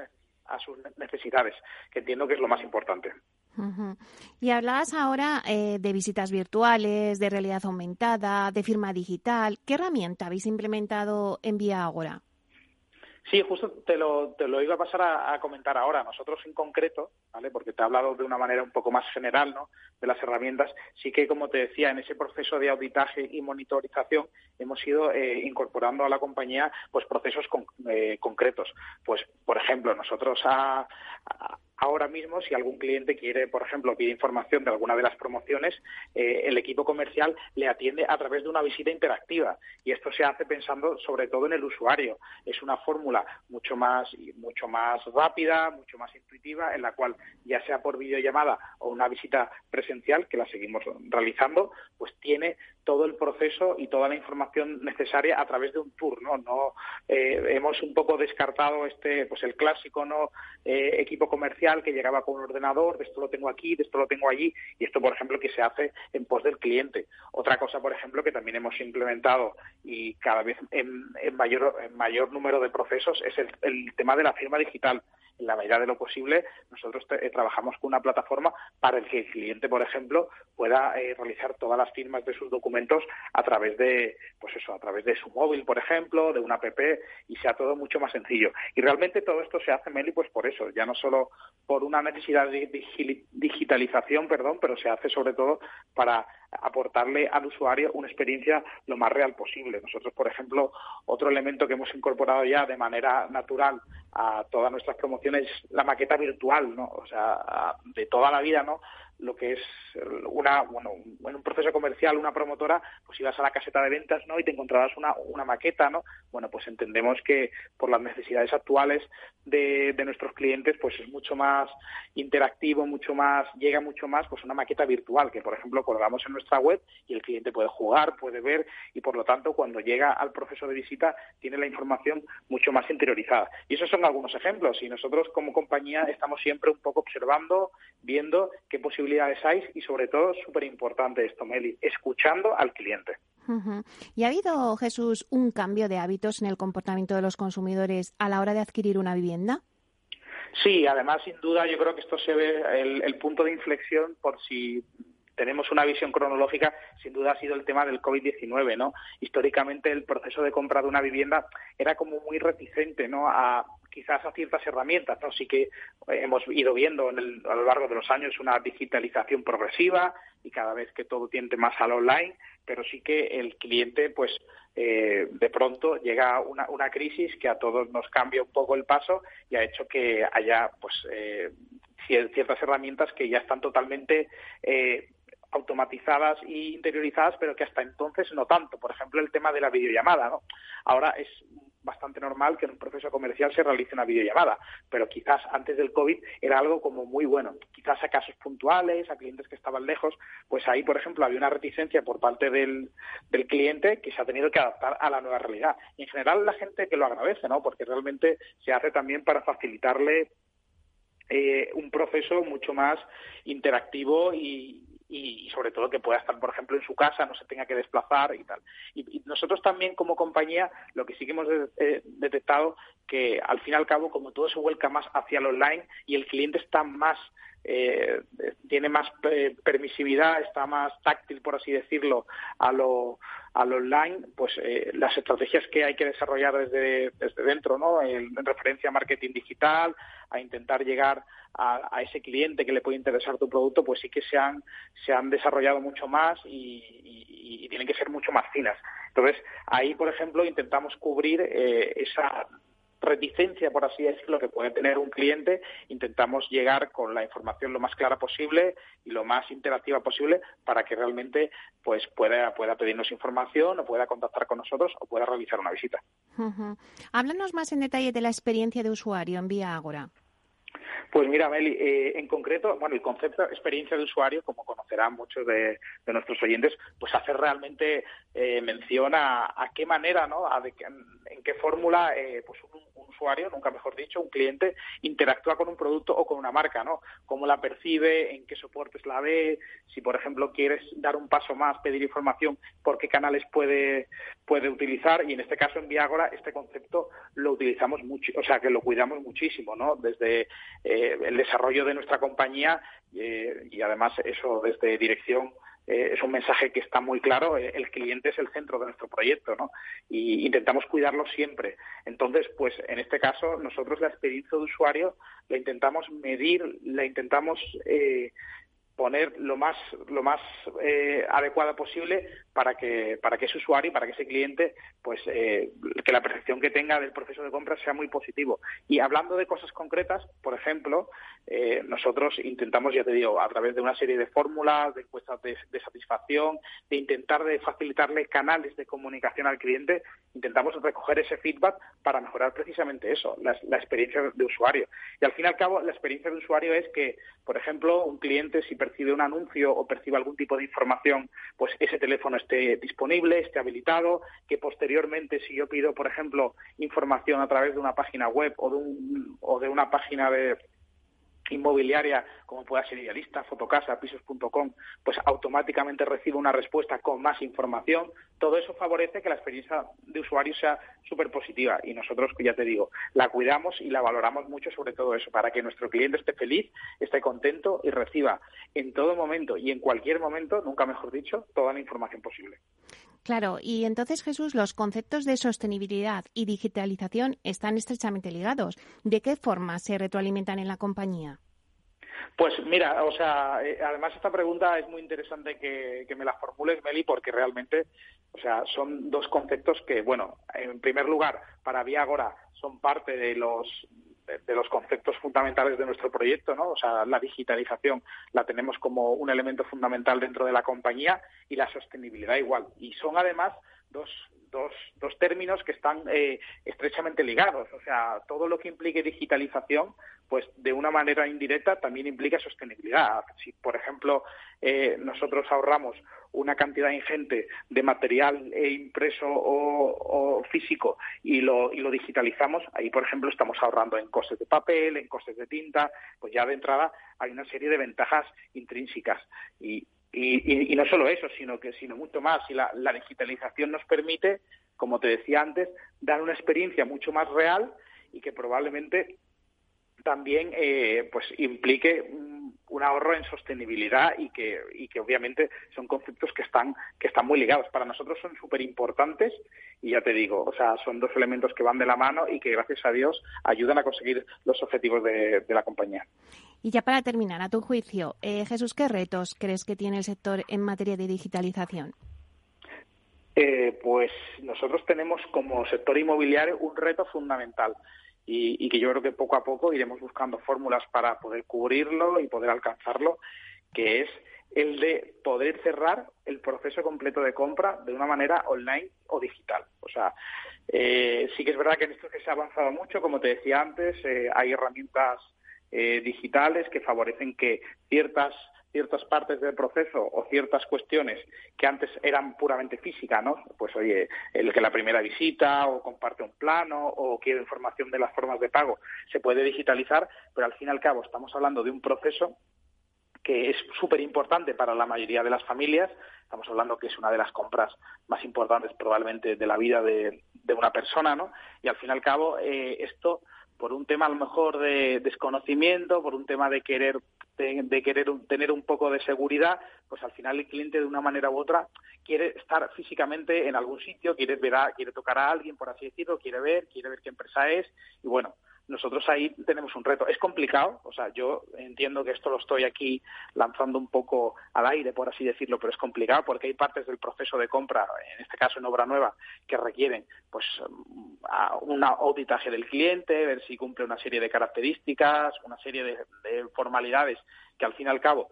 a sus necesidades, que entiendo que es lo más importante. Y hablabas ahora eh, de visitas virtuales, de realidad aumentada, de firma digital. ¿Qué herramienta habéis implementado en Vía Agora? Sí, justo te lo, te lo iba a pasar a, comentar ahora. Nosotros en concreto, ¿vale? Porque te he hablado de una manera un poco más general, ¿no? De las herramientas. Sí que, como te decía, en ese proceso de auditaje y monitorización hemos ido eh, incorporando a la compañía, pues, procesos eh, concretos. Pues, por ejemplo, nosotros a, ahora mismo, si algún cliente quiere, por ejemplo, pide información de alguna de las promociones, eh, el equipo comercial le atiende a través de una visita interactiva. Y esto se hace pensando sobre todo en el usuario. Es una fórmula mucho más, mucho más rápida, mucho más intuitiva, en la cual, ya sea por videollamada o una visita presencial, que la seguimos realizando, pues tiene todo el proceso y toda la información necesaria a través de un tour, ¿no? no eh, hemos un poco descartado este, pues el clásico, ¿no? Eh, equipo comercial que llegaba con un ordenador, de esto lo tengo aquí, de esto lo tengo allí, y esto, por ejemplo, que se hace en pos del cliente. Otra cosa, por ejemplo, que también hemos implementado y cada vez en, mayor, en mayor número de procesos es el tema de la firma digital en la medida de lo posible, nosotros eh, trabajamos con una plataforma para el que el cliente, por ejemplo, pueda eh, realizar todas las firmas de sus documentos a través de, pues eso, a través de su móvil, por ejemplo, de una app y sea todo mucho más sencillo. Y realmente todo esto se hace, Meli, pues por eso, ya no solo por una necesidad de digitalización, perdón, pero se hace sobre todo para aportarle al usuario una experiencia lo más real posible. Nosotros, por ejemplo, otro elemento que hemos incorporado ya de manera natural a todas nuestras promociones es la maqueta virtual, ¿no? O sea, de toda la vida, ¿no? Lo que es una, bueno, en un proceso comercial, una promotora, pues ibas a la caseta de ventas, ¿no? Y te encontrabas una, una maqueta, ¿no? Bueno, pues entendemos que por las necesidades actuales de, de nuestros clientes, pues es mucho más interactivo, mucho más, llega mucho más, pues una maqueta virtual, que por ejemplo colgamos en nuestra web y el cliente puede jugar, puede ver, y por lo tanto cuando llega al proceso de visita tiene la información mucho más interiorizada. Y esos son algunos ejemplos, y nosotros como compañía estamos siempre un poco observando, viendo qué posibilidades hay y sobre todo, súper importante esto, Meli, escuchando al cliente. ¿Y ha habido, Jesús, un cambio de hábitos en el comportamiento de los consumidores a la hora de adquirir una vivienda? Sí, además, sin duda, yo creo que esto se ve el, el punto de inflexión por si tenemos una visión cronológica, sin duda ha sido el tema del COVID-19, ¿no? Históricamente el proceso de compra de una vivienda era como muy reticente, ¿no? A, quizás a ciertas herramientas, ¿no? Sí que eh, hemos ido viendo en el, a lo largo de los años una digitalización progresiva y cada vez que todo tiende más al online, pero sí que el cliente, pues, eh, de pronto llega una, una crisis que a todos nos cambia un poco el paso y ha hecho que haya, pues, eh, ciertas herramientas que ya están totalmente eh, automatizadas e interiorizadas, pero que hasta entonces no tanto. Por ejemplo, el tema de la videollamada. ¿no? Ahora es bastante normal que en un proceso comercial se realice una videollamada, pero quizás antes del COVID era algo como muy bueno. Quizás a casos puntuales, a clientes que estaban lejos, pues ahí, por ejemplo, había una reticencia por parte del, cliente que se ha tenido que adaptar a la nueva realidad. Y en general la gente que lo agradece, ¿no? Porque realmente se hace también para facilitarle eh, un proceso mucho más interactivo y, y, sobre todo que pueda estar, por ejemplo, en su casa, no se tenga que desplazar y tal. Y, nosotros también como compañía lo que sí que hemos eh, detectado que al fin y al cabo como todo se vuelca más hacia el online y el cliente está más eh, tiene más eh, permisividad, está más táctil, por así decirlo, a lo, al online, pues eh, las estrategias que hay que desarrollar desde, desde dentro, ¿no? En, referencia a marketing digital, a intentar llegar a, ese cliente que le puede interesar tu producto, pues sí que se han, se han desarrollado mucho más y, y, y tienen que ser mucho más finas. Entonces, ahí, por ejemplo, intentamos cubrir eh, esa reticencia, por así decirlo, que puede tener un cliente, intentamos llegar con la información lo más clara posible y lo más interactiva posible para que realmente pues pueda, pueda pedirnos información o pueda contactar con nosotros o pueda realizar una visita. Háblanos más en detalle de la experiencia de usuario en Vía Agora. Pues mira, Meli, eh, en concreto, bueno, el concepto experiencia de usuario, como conocerán muchos de, nuestros oyentes, pues hace realmente eh, mención a, a, qué manera, ¿no? A de, en, qué fórmula, eh, pues un, usuario, nunca mejor dicho, un cliente, interactúa con un producto o con una marca, ¿no? Cómo la percibe, en qué soportes la ve, si por ejemplo quieres dar un paso más, pedir información, por qué canales puede, puede utilizar. Y en este caso en Viagora este concepto lo utilizamos mucho, o sea que lo cuidamos muchísimo, ¿no? Desde el desarrollo de nuestra compañía eh, y además eso desde dirección eh, es un mensaje que está muy claro, eh, el cliente es el centro de nuestro proyecto, ¿no? Y intentamos cuidarlo siempre. Entonces, pues en este caso, nosotros la experiencia de usuario la intentamos medir, la intentamos eh, poner lo más lo más eh, adecuada posible para que para que ese usuario para que ese cliente pues eh, que la percepción que tenga del proceso de compra sea muy positivo. Y hablando de cosas concretas por ejemplo eh, nosotros intentamos ya te digo a través de una serie de fórmulas de encuestas de, de, satisfacción de intentar de facilitarle canales de comunicación al cliente intentamos recoger ese feedback para mejorar precisamente eso la, la experiencia de usuario. Y al fin y al cabo la experiencia de usuario es que por ejemplo un cliente si percibe un anuncio o percibe algún tipo de información, pues ese teléfono esté disponible, esté habilitado, que posteriormente si yo pido, por ejemplo, información a través de una página web o de, un, o de una página de inmobiliaria, como pueda ser Idealista, Fotocasa, Pisos.com, pues automáticamente recibe una respuesta con más información. Todo eso favorece que la experiencia de usuario sea súper positiva y nosotros, ya te digo, la cuidamos y la valoramos mucho sobre todo eso, para que nuestro cliente esté feliz, esté contento y reciba en todo momento y en cualquier momento, nunca mejor dicho, toda la información posible. Claro, y entonces Jesús, los conceptos de sostenibilidad y digitalización están estrechamente ligados. ¿De qué forma se retroalimentan en la compañía? Pues mira, o sea, eh, además esta pregunta es muy interesante que, me la formules, Meli, porque realmente, o sea, son dos conceptos que, bueno, en primer lugar, para Viagora son parte de los de, los conceptos fundamentales de nuestro proyecto, ¿no? O sea, la digitalización la tenemos como un elemento fundamental dentro de la compañía y la sostenibilidad igual. Y son además dos, dos, dos términos que están eh, estrechamente ligados. O sea, todo lo que implique digitalización, pues de una manera indirecta también implica sostenibilidad. Si, por ejemplo, eh, nosotros ahorramos una cantidad ingente de material eh, impreso o, físico y lo, y lo digitalizamos, ahí, por ejemplo, estamos ahorrando en costes de papel, en costes de tinta, pues ya de entrada hay una serie de ventajas intrínsecas. Y, no solo eso, sino que sino mucho más. Y la, digitalización nos permite, como te decía antes, dar una experiencia mucho más real y que probablemente también eh, pues implique un ahorro en sostenibilidad y que, y que obviamente son conceptos que están, que están muy ligados. Para nosotros son súper importantes y ya te digo, o sea, son dos elementos que van de la mano y que gracias a Dios ayudan a conseguir los objetivos de, la compañía. Y ya para terminar, a tu juicio, eh, Jesús, ¿qué retos crees que tiene el sector en materia de digitalización? Eh, pues nosotros tenemos como sector inmobiliario un reto fundamental y, que yo creo que poco a poco iremos buscando fórmulas para poder cubrirlo y poder alcanzarlo, que es el de poder cerrar el proceso completo de compra de una manera online o digital. O sea, eh, sí que es verdad que en esto que se ha avanzado mucho, como te decía antes, eh, hay herramientas eh, digitales que favorecen que ciertas ciertas partes del proceso o ciertas cuestiones que antes eran puramente físicas, ¿no? Pues oye, el que la primera visita o comparte un plano o quiere información de las formas de pago, se puede digitalizar, pero al fin y al cabo estamos hablando de un proceso que es súper importante para la mayoría de las familias. Estamos hablando que es una de las compras más importantes probablemente de la vida de, una persona, ¿no? Y al fin y al cabo, eh, esto por un tema a lo mejor de desconocimiento, por un tema de querer de, querer tener un poco de seguridad, pues al final el cliente de una manera u otra quiere estar físicamente en algún sitio, quiere ver quiere tocar a alguien, por así decirlo, quiere ver, quiere ver qué empresa es y bueno, nosotros ahí tenemos un reto. Es complicado, o sea, yo entiendo que esto lo estoy aquí lanzando un poco al aire, por así decirlo, pero es complicado porque hay partes del proceso de compra, en este caso en obra nueva, que requieren pues un auditaje del cliente, ver si cumple una serie de características, una serie de, formalidades que al fin y al cabo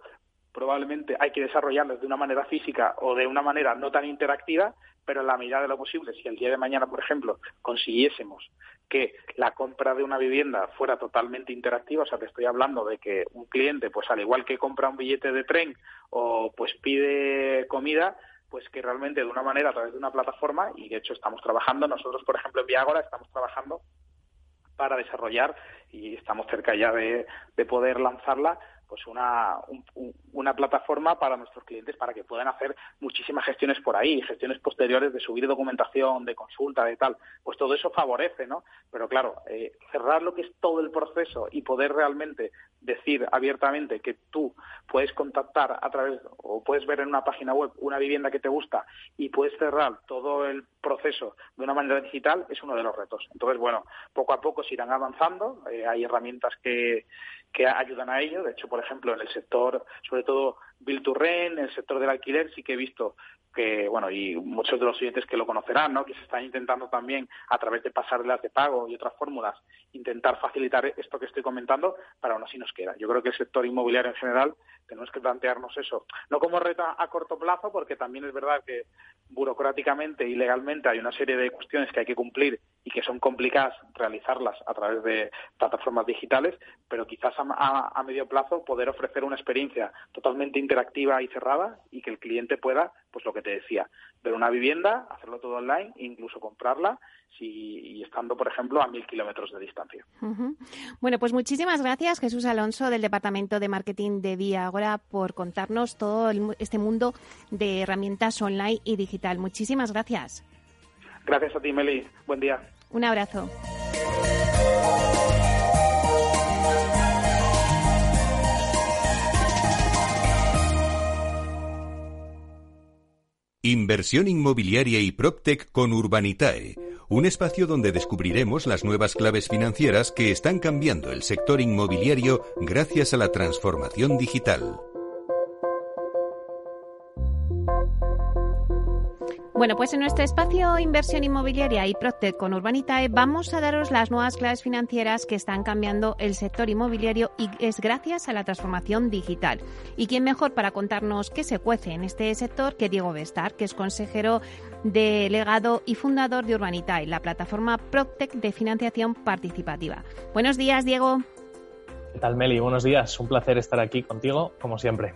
probablemente hay que desarrollarlas de una manera física o de una manera no tan interactiva, pero en la medida de lo posible, si el día de mañana, por ejemplo, consiguiésemos que la compra de una vivienda fuera totalmente interactiva, o sea, te estoy hablando de que un cliente, pues al igual que compra un billete de tren o pues pide comida, pues que realmente de una manera a través de una plataforma, y de hecho estamos trabajando, nosotros por ejemplo en Viagora estamos trabajando para desarrollar y estamos cerca ya de, de poder lanzarla pues una, una plataforma para nuestros clientes para que puedan hacer muchísimas gestiones por ahí, gestiones posteriores de subir documentación, de consulta, de tal. Pues todo eso favorece, ¿no? Pero claro, eh, cerrar lo que es todo el proceso y poder realmente decir abiertamente que tú puedes contactar a través o puedes ver en una página web una vivienda que te gusta y puedes cerrar todo el proceso de una manera digital es uno de los retos. Entonces, bueno, poco a poco se irán avanzando. Eh, hay herramientas que, que ayudan a ello. De hecho, por ejemplo, en el sector, sobre todo Bill to en el sector del alquiler, sí que he visto que, bueno, y muchos de los oyentes que lo conocerán, ¿no? Que se están intentando también, a través de pasarelas de pago y otras fórmulas, intentar facilitar esto que estoy comentando, para aún así nos queda. Yo creo que el sector inmobiliario en general tenemos que plantearnos eso, no como reta a corto plazo, porque también es verdad que burocráticamente y legalmente hay una serie de cuestiones que hay que cumplir y que son complicadas realizarlas a través de plataformas digitales, pero quizás a, medio plazo poder ofrecer una experiencia totalmente interactiva y cerrada y que el cliente pueda, pues lo que te decía, ver una vivienda, hacerlo todo online, incluso comprarla si, y estando, por ejemplo, a mil kilómetros de distancia. Bueno, pues muchísimas gracias, Jesús Alonso, del Departamento de Marketing de Vía por contarnos todo este mundo de herramientas online y digital. Muchísimas gracias. Gracias a ti, Meli. Buen día. Un abrazo. Inversión inmobiliaria y PropTech con Urbanitae, un espacio donde descubriremos las nuevas claves financieras que están cambiando el sector inmobiliario gracias a la transformación digital. Bueno, pues en nuestro espacio Inversión Inmobiliaria y Proctec con Urbanitae vamos a daros las nuevas claves financieras que están cambiando el sector inmobiliario y es gracias a la transformación digital. ¿Y quién mejor para contarnos qué se cuece en este sector que Diego Bestar, que es consejero delegado y fundador de Urbanitae, la plataforma Proctec de financiación participativa? Buenos días, Diego. ¿Qué tal, Meli? Buenos días. Un placer estar aquí contigo, como siempre.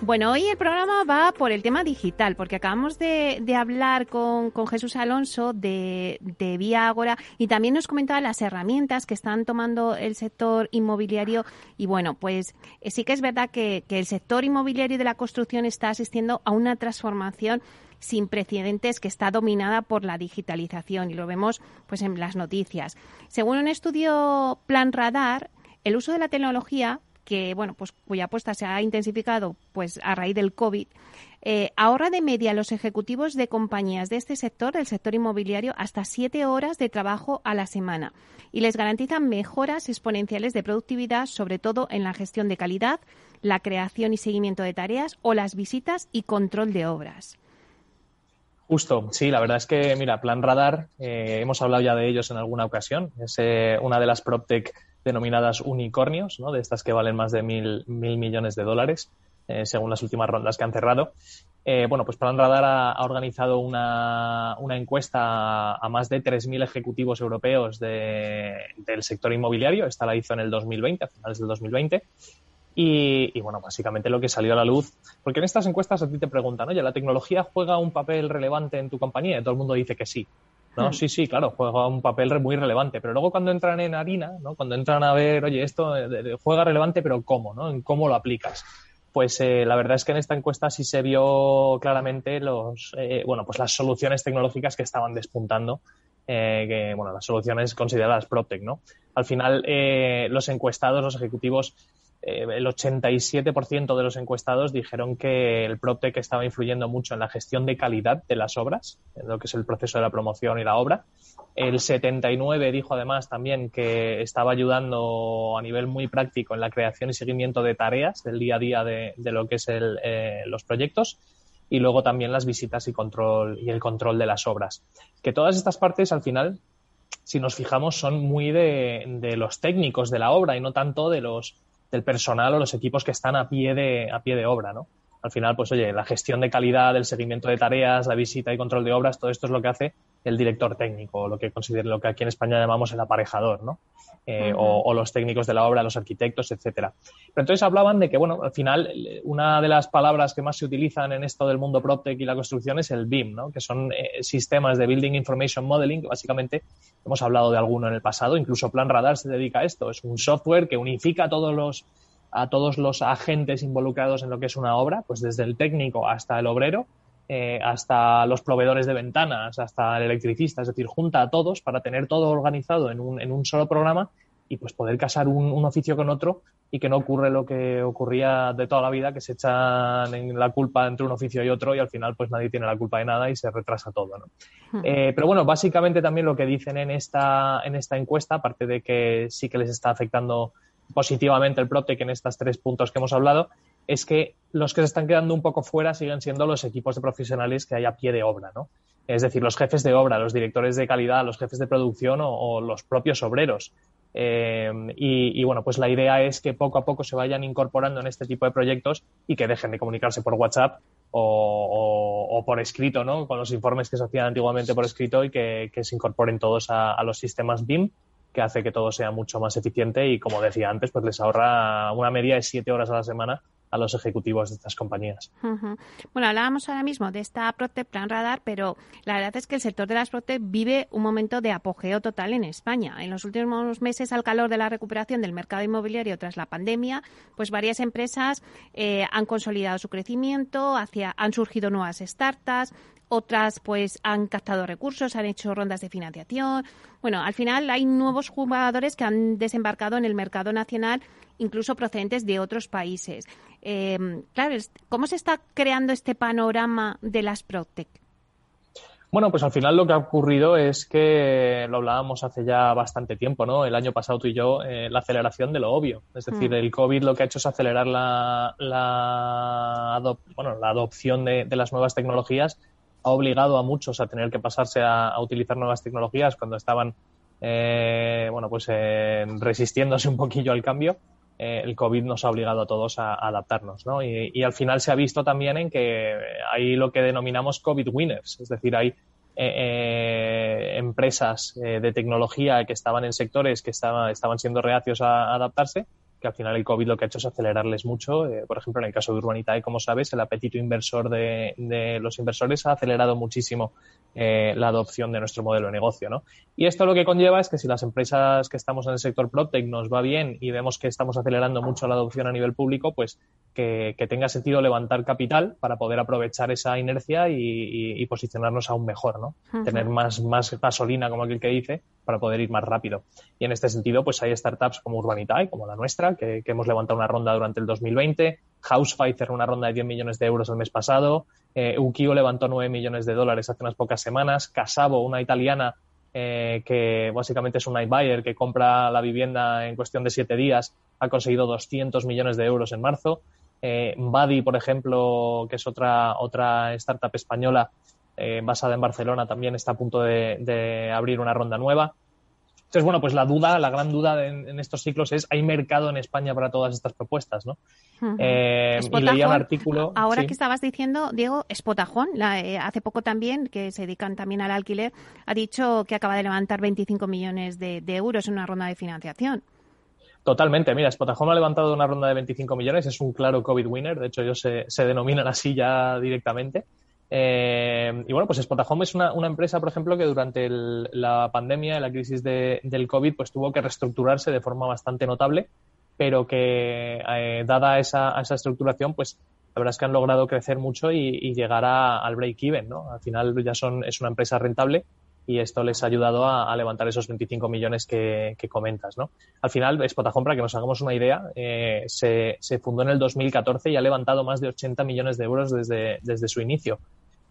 Bueno, hoy el programa va por el tema digital, porque acabamos de, hablar con, Jesús Alonso de, de Vía Agora y también nos comentaba las herramientas que están tomando el sector inmobiliario. Y bueno, pues eh, sí que es verdad que, que el sector inmobiliario de la construcción está asistiendo a una transformación sin precedentes que está dominada por la digitalización y lo vemos pues en las noticias. Según un estudio Plan Radar, el uso de la tecnología que bueno, pues cuya apuesta se ha intensificado pues a raíz del COVID, eh, ahorra de media los ejecutivos de compañías de este sector, del sector inmobiliario, hasta siete horas de trabajo a la semana y les garantiza mejoras exponenciales de productividad, sobre todo en la gestión de calidad, la creación y seguimiento de tareas o las visitas y control de obras. Justo, sí, la verdad es que, mira, Plan Radar, eh, hemos hablado ya de ellos en alguna ocasión, es eh, una de las PropTech denominadas unicornios, ¿no? de estas que valen más de mil, mil millones de dólares, eh, según las últimas rondas que han cerrado. Eh, bueno, pues Plan Radar ha, organizado una, una, encuesta a más de 3.000 ejecutivos europeos de, del sector inmobiliario. Esta la hizo en el 2020, a finales del 2020. Y, y, bueno, básicamente lo que salió a la luz, porque en estas encuestas a ti te preguntan, oye, ¿la tecnología juega un papel relevante en tu compañía? Y todo el mundo dice que sí. ¿No? Hmm. Sí, sí, claro, juega un papel muy relevante, pero luego cuando entran en harina, ¿no? Cuando entran a ver, oye, esto eh, juega relevante, pero ¿cómo, no? ¿En cómo lo aplicas? Pues eh, la verdad es que en esta encuesta sí se vio claramente los, eh, bueno, pues las soluciones tecnológicas que estaban despuntando, que, bueno, las soluciones consideradas PropTech, ¿no? Al final, los encuestados, los ejecutivos, eh, el 87% de los encuestados dijeron que el PropTech estaba influyendo mucho en la gestión de calidad de las obras, en lo que es el proceso de la promoción y la obra. El 79% dijo además también que estaba ayudando a nivel muy práctico en la creación y seguimiento de tareas del día a día de, lo que es eh, los proyectos y luego también las visitas y control y el control de las obras. Que todas estas partes al final, si nos fijamos, son muy de los técnicos de la obra y no tanto de los del personal o los equipos que están a pie de, a pie de obra, ¿no? Al final, pues oye, la gestión de calidad, el seguimiento de tareas, la visita y control de obras, todo esto es lo que hace el director técnico, lo que considero, lo que aquí en España llamamos el aparejador, ¿no? Eh, o, los técnicos de la obra, los arquitectos, etcétera. Pero entonces hablaban de que, bueno, al final, una de las palabras que más se utilizan en esto del mundo PropTech y la construcción es el BIM, ¿no? Que son eh, sistemas de Building Information Modeling, que básicamente hemos hablado de alguno en el pasado, incluso Plan Radar se dedica a esto. Es un software que unifica todos los a todos los agentes involucrados en lo que es una obra, pues desde el técnico hasta el obrero, eh, hasta los proveedores de ventanas, hasta el electricista, es decir, junta a todos para tener todo organizado en un, en un solo programa y pues poder casar un, oficio con otro y que no ocurre lo que ocurría de toda la vida, que se echan en la culpa entre un oficio y otro y al final pues nadie tiene la culpa de nada y se retrasa todo. ¿no? Hmm. Eh, pero bueno, básicamente también lo que dicen en esta, en esta encuesta, aparte de que sí que les está afectando positivamente el PropTech en estos tres puntos que hemos hablado, es que los que se están quedando un poco fuera siguen siendo los equipos de profesionales que hay a pie de obra, ¿no? Es decir, los jefes de obra, los directores de calidad, los jefes de producción o, los propios obreros. Eh, y, bueno, pues la idea es que poco a poco se vayan incorporando en este tipo de proyectos y que dejen de comunicarse por WhatsApp o, por escrito, ¿no? Con los informes que se hacían antiguamente por escrito y que, se incorporen todos a, los sistemas BIM que hace que todo sea mucho más eficiente y, como decía antes, pues les ahorra una media de siete horas a la semana a los ejecutivos de estas compañías. Bueno, hablábamos ahora mismo de esta Protec Plan Radar, pero la verdad es que el sector de las Protec vive un momento de apogeo total en España. En los últimos meses, al calor de la recuperación del mercado inmobiliario tras la pandemia, pues varias empresas eh, han consolidado su crecimiento, hacia, han surgido nuevas startups, otras pues han captado recursos, han hecho rondas de financiación. Bueno, al final hay nuevos jugadores que han desembarcado en el mercado nacional, incluso procedentes de otros países. Eh, claro, ¿cómo se está creando este panorama de las Protec? Bueno, pues al final lo que ha ocurrido es que lo hablábamos hace ya bastante tiempo, ¿no? El año pasado tú y yo, eh, la aceleración de lo obvio. Es decir, mm. el COVID lo que ha hecho es acelerar la, la, bueno, la adopción de, de, las nuevas tecnologías ha obligado a muchos a tener que pasarse a, utilizar nuevas tecnologías cuando estaban eh, bueno, pues resistiéndose un poquillo al cambio. Eh, el COVID nos ha obligado a todos a, adaptarnos, ¿no? Y, al final se ha visto también en que hay lo que denominamos COVID winners, es decir, hay eh, empresas de tecnología que estaban en sectores que estaban siendo reacios a adaptarse que al final el COVID lo que ha hecho es acelerarles mucho. Eh, por ejemplo, en el caso de Urbanitae, como sabes, el apetito inversor de, de los inversores ha acelerado muchísimo eh, la adopción de nuestro modelo de negocio. ¿no? Y esto lo que conlleva es que si las empresas que estamos en el sector PropTech nos va bien y vemos que estamos acelerando mucho la adopción a nivel público, pues que, tenga sentido levantar capital para poder aprovechar esa inercia y, posicionarnos aún mejor, ¿no? Tener más, más gasolina, como aquel que dice, para poder ir más rápido. Y en este sentido, pues hay startups como Urbanitae, como la nuestra, que, hemos levantado una ronda durante el 2020. Housefy cerró una ronda de 10 millones de euros el mes pasado. Eh, Ukio levantó 9 millones de dólares hace unas pocas semanas. Casavo, una italiana eh, que básicamente es un iBuyer que compra la vivienda en cuestión de 7 días, ha conseguido 200 millones de euros en marzo. Eh, por ejemplo, que es otra, otra startup española, eh, basada en Barcelona, también está a punto de, abrir una ronda nueva. Entonces, bueno, pues la duda, la gran duda en, estos ciclos es, ¿hay mercado en España para todas estas propuestas? ¿no? Eh, y leía un artículo. Ahora que estabas diciendo, Diego, Spotajón, eh, hace poco también, que se dedican también al alquiler, ha dicho que acaba de levantar 25 millones de, euros en una ronda de financiación. Totalmente. Mira, Spotajón ha levantado una ronda de 25 millones, es un claro COVID winner, de hecho ellos se, se denominan así ya directamente. Eh, y bueno, pues Spotahome es una, empresa, por ejemplo, que durante la pandemia, la crisis del COVID, pues tuvo que reestructurarse de forma bastante notable, pero que eh, dada esa, esa estructuración, pues la verdad es que han logrado crecer mucho y, llegar al break-even, ¿no? Al final ya son, es una empresa rentable y esto les ha ayudado a, levantar esos 25 millones que, comentas, ¿no? Al final, Spotahome, para que nos hagamos una idea, eh, se, se, fundó en el 2014 y ha levantado más de 80 millones de euros desde su inicio.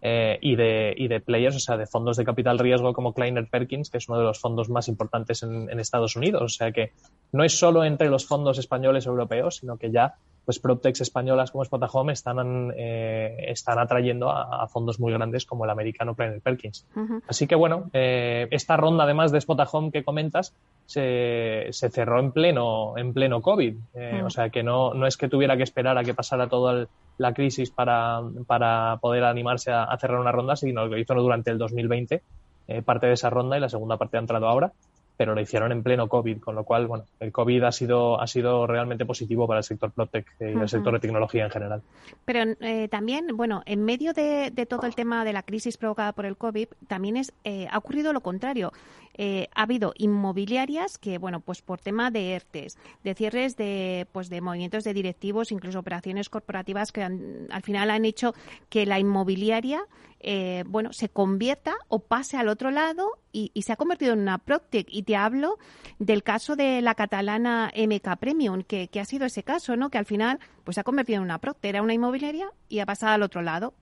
Eh, y, de, y de players, o sea, de fondos de capital riesgo como Kleiner Perkins, que es uno de los fondos más importantes en, Estados Unidos. O sea que no es solo entre los fondos españoles europeos, sino que ya pues PropTechs españolas como Spotahome están, eh, están atrayendo a, fondos muy grandes como el americano Kleiner Perkins. Así que bueno, eh, esta ronda además de Spotahome que comentas se, se cerró en pleno, en pleno COVID. O sea que no, no es que tuviera que esperar a que pasara todo el la crisis para, para poder animarse a, cerrar una ronda, sino lo hizo durante el 2020, eh, parte de esa ronda y la segunda parte ha entrado ahora, pero lo hicieron en pleno COVID, con lo cual, bueno, el COVID ha sido, ha sido realmente positivo para el sector PropTech y el sector de tecnología en general. Pero eh, también, bueno, en medio de, todo el tema de la crisis provocada por el COVID, también es, eh, ha ocurrido lo contrario. Eh, ha habido inmobiliarias que, bueno, pues por tema de ERTES, de cierres de, pues de movimientos de directivos, incluso operaciones corporativas que al final han hecho que la inmobiliaria, eh, bueno, se convierta o pase al otro lado y, se ha convertido en una Proctec. Y te hablo del caso de la catalana MK Premium, que, ha sido ese caso, ¿no? Que al final, pues se ha convertido en una Proctec. Era una inmobiliaria y ha pasado al otro lado.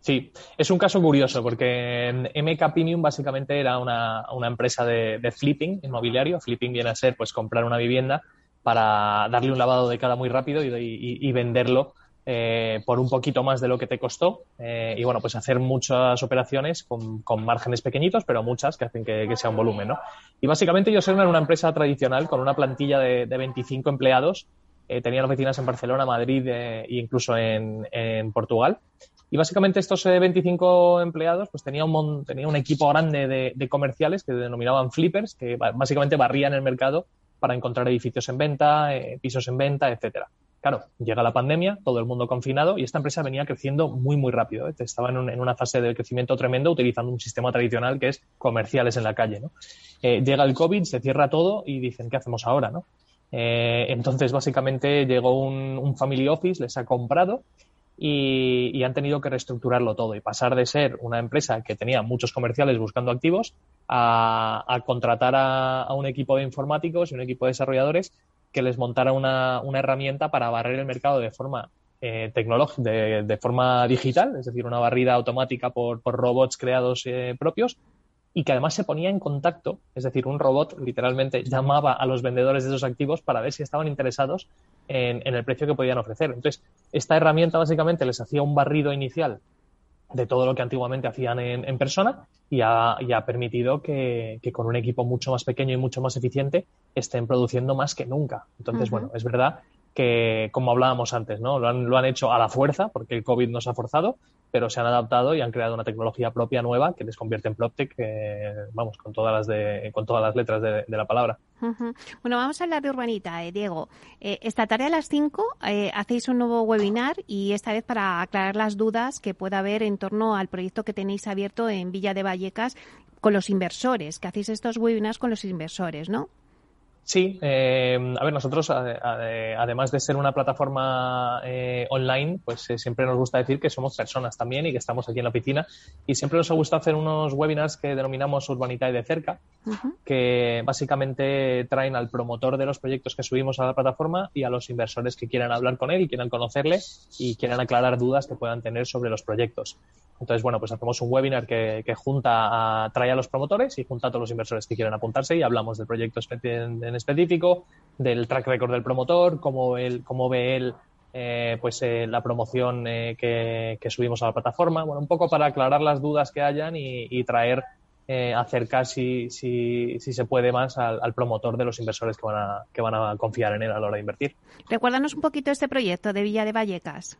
Sí, es un caso curioso porque MK Premium básicamente era una, empresa de, flipping inmobiliario. Flipping viene a ser pues comprar una vivienda para darle un lavado de cara muy rápido y, venderlo eh, por un poquito más de lo que te costó. Eh, y bueno, pues hacer muchas operaciones con, márgenes pequeñitos, pero muchas que hacen que, sea un volumen, ¿no? Y básicamente ellos eran una empresa tradicional con una plantilla de, 25 empleados. Eh, tenían oficinas en Barcelona, Madrid e incluso en, en Portugal. Y básicamente estos 25 eh, empleados pues tenía un, tenía un equipo grande de, comerciales que denominaban flippers, que básicamente barrían el mercado para encontrar edificios en venta, eh, pisos en venta, etcétera. Claro, llega la pandemia, todo el mundo confinado y esta empresa venía creciendo muy, muy rápido. ¿eh? Estaba en, una fase de crecimiento tremendo utilizando un sistema tradicional que es comerciales en la calle. ¿no? llega el COVID, se cierra todo y dicen, ¿qué hacemos ahora? ¿no? entonces, básicamente llegó un, un, family office, les ha comprado y, han tenido que reestructurarlo todo y pasar de ser una empresa que tenía muchos comerciales buscando activos a, contratar a, un equipo de informáticos y un equipo de desarrolladores que les montara una, herramienta para barrer el mercado de forma eh, tecnológica, de, forma digital, es decir, una barrida automática por, robots creados eh, propios y que además se ponía en contacto, es decir, un robot literalmente llamaba a los vendedores de esos activos para ver si estaban interesados en, el precio que podían ofrecer. Entonces, esta herramienta básicamente les hacía un barrido inicial de todo lo que antiguamente hacían en, persona y ha, permitido que, con un equipo mucho más pequeño y mucho más eficiente estén produciendo más que nunca. Entonces, bueno, es verdad que, como hablábamos antes, ¿no? Lo han, lo han hecho a la fuerza, porque el COVID nos ha forzado, pero se han adaptado y han creado una tecnología propia nueva que les convierte en PropTech, vamos, con todas las, de, con todas las letras de, la palabra. Bueno, vamos a hablar de Urbanita, eh, Diego. Eh, esta tarde a las 5 eh, hacéis un nuevo webinar y esta vez para aclarar las dudas que pueda haber en torno al proyecto que tenéis abierto en Villa de Vallecas con los inversores, que hacéis estos webinars con los inversores, ¿no? Sí, eh, a ver, nosotros además de ser una plataforma eh, online, pues eh, siempre nos gusta decir que somos personas también y que estamos aquí en la oficina y siempre nos ha gustado hacer unos webinars que denominamos Urbanitae de cerca, que básicamente traen al promotor de los proyectos que subimos a la plataforma y a los inversores que quieran hablar con él y quieran conocerle y quieran aclarar dudas que puedan tener sobre los proyectos. Entonces, bueno, pues hacemos un webinar que, junta a, trae a los promotores y junta a todos los inversores que quieran apuntarse y hablamos del proyecto en, en específico, del track record del promotor, cómo, él, cómo ve él eh, pues eh, la promoción eh, que, subimos a la plataforma, bueno, un poco para aclarar las dudas que hayan y, traer acercar si, si, si, se puede más al, promotor de los inversores que van, a, que van a confiar en él a la hora de invertir. Recuérdanos un poquito este proyecto de Villa de Vallecas.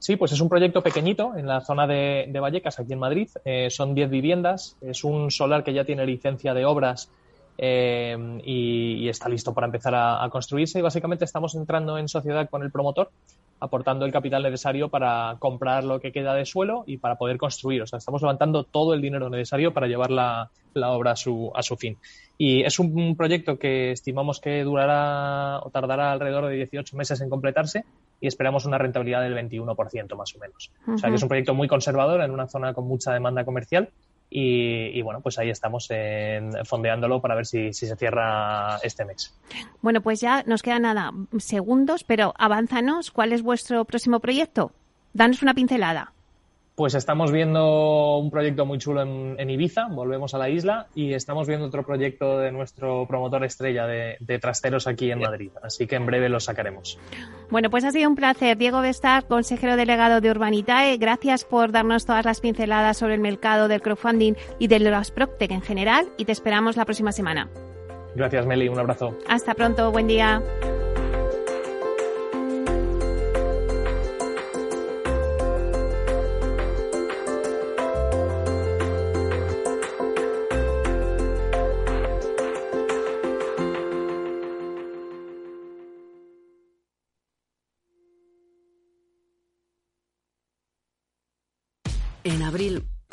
Sí, pues es un proyecto pequeñito en la zona de, Vallecas, aquí en Madrid. son 10 viviendas. Es un solar que ya tiene licencia de obras eh, y, está listo para empezar a, construirse. Y básicamente estamos entrando en sociedad con el promotor, aportando el capital necesario para comprar lo que queda de suelo y para poder construir. O sea, estamos levantando todo el dinero necesario para llevar la, obra a su, a su fin. Y es un, proyecto que estimamos que durará o tardará alrededor de 18 meses en completarse y esperamos una rentabilidad del 21% más o menos. O sea que es un proyecto muy conservador en una zona con mucha demanda comercial y, bueno, pues ahí estamos fondeándolo para ver si, si, se cierra este mes. Bueno, pues ya nos queda nada, segundos, pero avánzanos, ¿cuál es vuestro próximo proyecto? Danos una pincelada. Pues estamos viendo un proyecto muy chulo en, Ibiza, volvemos a la isla, y estamos viendo otro proyecto de nuestro promotor estrella de, trasteros aquí en Madrid. Así que en breve lo sacaremos. Bueno, pues ha sido un placer. Diego Bestar, consejero delegado de Urbanitae, gracias por darnos todas las pinceladas sobre el mercado del crowdfunding y de los PropTech en general, y te esperamos la próxima semana. Gracias, Meli. Un abrazo. Hasta pronto. Buen día.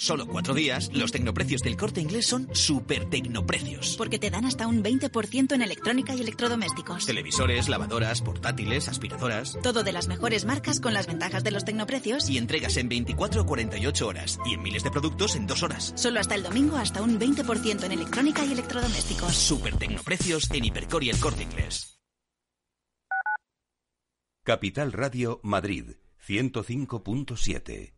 Solo cuatro días, los tecnoprecios del corte inglés son super tecnoprecios. Porque te dan hasta un 20% en electrónica y electrodomésticos. Televisores, lavadoras, portátiles, aspiradoras. Todo de las mejores marcas con las ventajas de los tecnoprecios. Y entregas en 24 o 48 horas. Y en miles de productos en dos horas. Solo hasta el domingo, hasta un 20% en electrónica y electrodomésticos. Super tecnoprecios en Hipercor y el corte inglés. Capital Radio Madrid, 105.7.